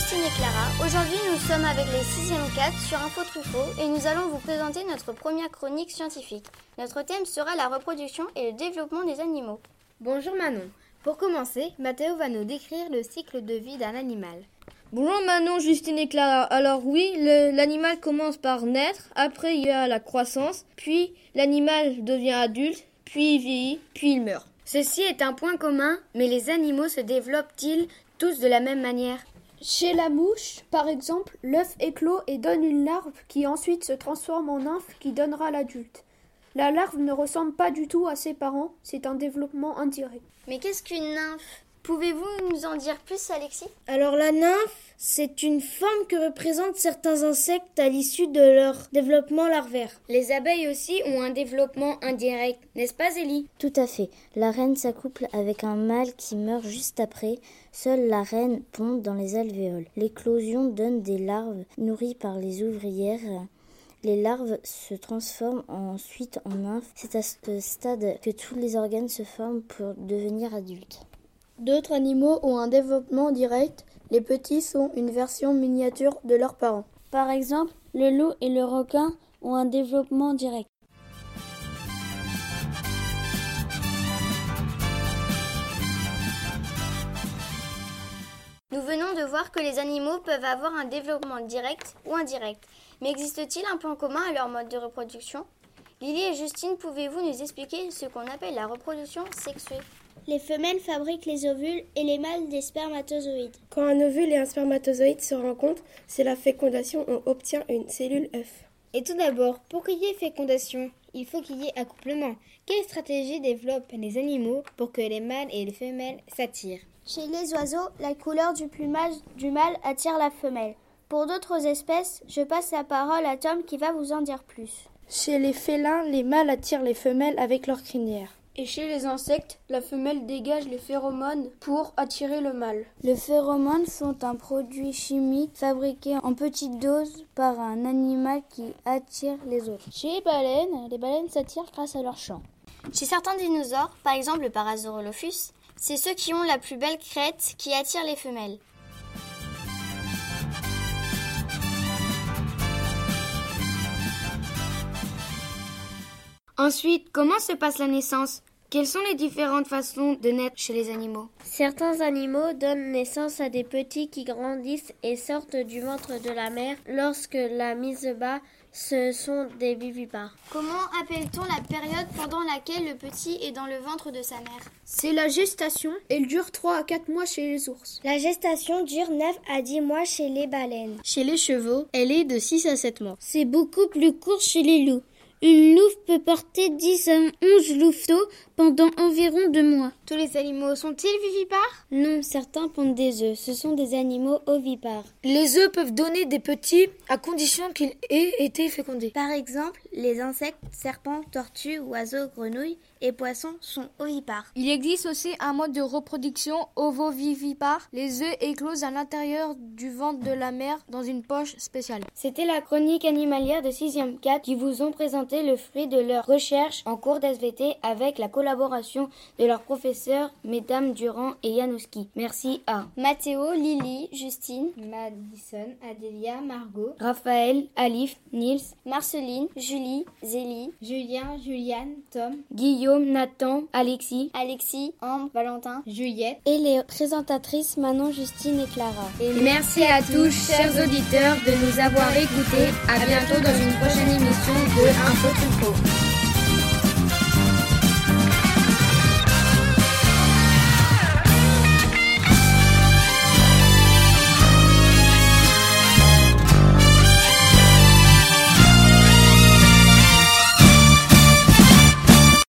et Clara. Aujourd'hui, nous sommes avec les 6e 4 sur Info Truffaut et nous allons vous présenter notre première chronique scientifique. Notre thème sera la reproduction et le développement des animaux. Bonjour Manon. Pour commencer, Mathéo va nous décrire le cycle de vie d'un animal. Bonjour Manon, Justine et Clara. Alors oui, l'animal commence par naître, après il y a la croissance, puis l'animal devient adulte, puis il vieillit, puis il meurt. Ceci est un point commun, mais les animaux se développent-ils tous de la même manière? Chez la mouche, par exemple, l'œuf éclot et donne une larve qui ensuite se transforme en nymphe qui donnera l'adulte. La larve ne ressemble pas du tout à ses parents, c'est un développement indirect. Mais qu'est-ce qu'une nymphe? Pouvez-vous nous en dire plus, Alexis? Alors la nymphe, c'est une forme que représentent certains insectes à l'issue de leur développement larvaire. Les abeilles aussi ont un développement indirect, n'est-ce pas Zélie? Tout à fait. La reine s'accouple avec un mâle qui meurt juste après. Seule la reine pond dans les alvéoles. L'éclosion donne des larves nourries par les ouvrières. Les larves se transforment ensuite en nymphes. C'est à ce stade que tous les organes se forment pour devenir adultes. D'autres animaux ont un développement direct. Les petits sont une version miniature de leurs parents. Par exemple, le loup et le requin ont un développement direct. Nous venons de voir que les animaux peuvent avoir un développement direct ou indirect. Mais existe-t-il un point commun à leur mode de reproduction? Lily et Justine, pouvez-vous nous expliquer ce qu'on appelle la reproduction sexuée? Les femelles fabriquent les ovules et les mâles des spermatozoïdes. Quand un ovule et un spermatozoïde se rencontrent, c'est la fécondation, on obtient une cellule œuf. Et tout d'abord, pour qu'il y ait fécondation, il faut qu'il y ait accouplement. Quelle stratégie développent les animaux pour que les mâles et les femelles s'attirent? Chez les oiseaux, la couleur du plumage du mâle attire la femelle. Pour d'autres espèces, je passe la parole à Tom qui va vous en dire plus. Chez les félins, les mâles attirent les femelles avec leur crinière. Et chez les insectes, la femelle dégage les phéromones pour attirer le mâle. Les phéromones sont un produit chimique fabriqué en petites doses par un animal qui attire les autres. Chez les baleines, les baleines s'attirent grâce à leur chant. Chez certains dinosaures, par exemple le Parasaurolophus, c'est ceux qui ont la plus belle crête qui attirent les femelles. Ensuite, comment se passe la naissance? Quelles sont les différentes façons de naître chez les animaux? Certains animaux donnent naissance à des petits qui grandissent et sortent du ventre de la mère lorsque la mise bas ce sont des vivipares. Comment appelle-t-on la période pendant laquelle le petit est dans le ventre de sa mère? C'est la gestation. Elle dure 3 à 4 mois chez les ours. La gestation dure 9 à 10 mois chez les baleines. Chez les chevaux, elle est de 6 à 7 mois. C'est beaucoup plus court chez les loups. Une louve peut porter 10 à 11 louveteaux pendant environ deux mois. Tous les animaux sont-ils vivipares? Non, certains pondent des œufs. Ce sont des animaux ovipares. Les œufs peuvent donner des petits à condition qu'ils aient été fécondés. Par exemple, les insectes, serpents, tortues, oiseaux, grenouilles et poissons sont ovipares. Il existe aussi un mode de reproduction ovovivipare. Les œufs éclosent à l'intérieur du ventre de la mère dans une poche spéciale. C'était la chronique animalière de 6e 4 qui vous ont présenté le fruit de leur recherche en cours d'SVT avec la collaboration de leurs professeurs Mesdames Durand et Janowski. Merci à Mathéo, Lily, Justine, Madison, Adélia, Margot, Raphaël, Alif, Nils, Marceline, Julie, Zélie, Julien, Juliane, Tom, Guillaume, Nathan, Alexis, Alexis, Ambre, Valentin, Juliette et les présentatrices Manon, Justine et Clara. Et merci à tous, chers auditeurs, de nous avoir écoutés. À bientôt dans une prochaine émission de Info Truffaut.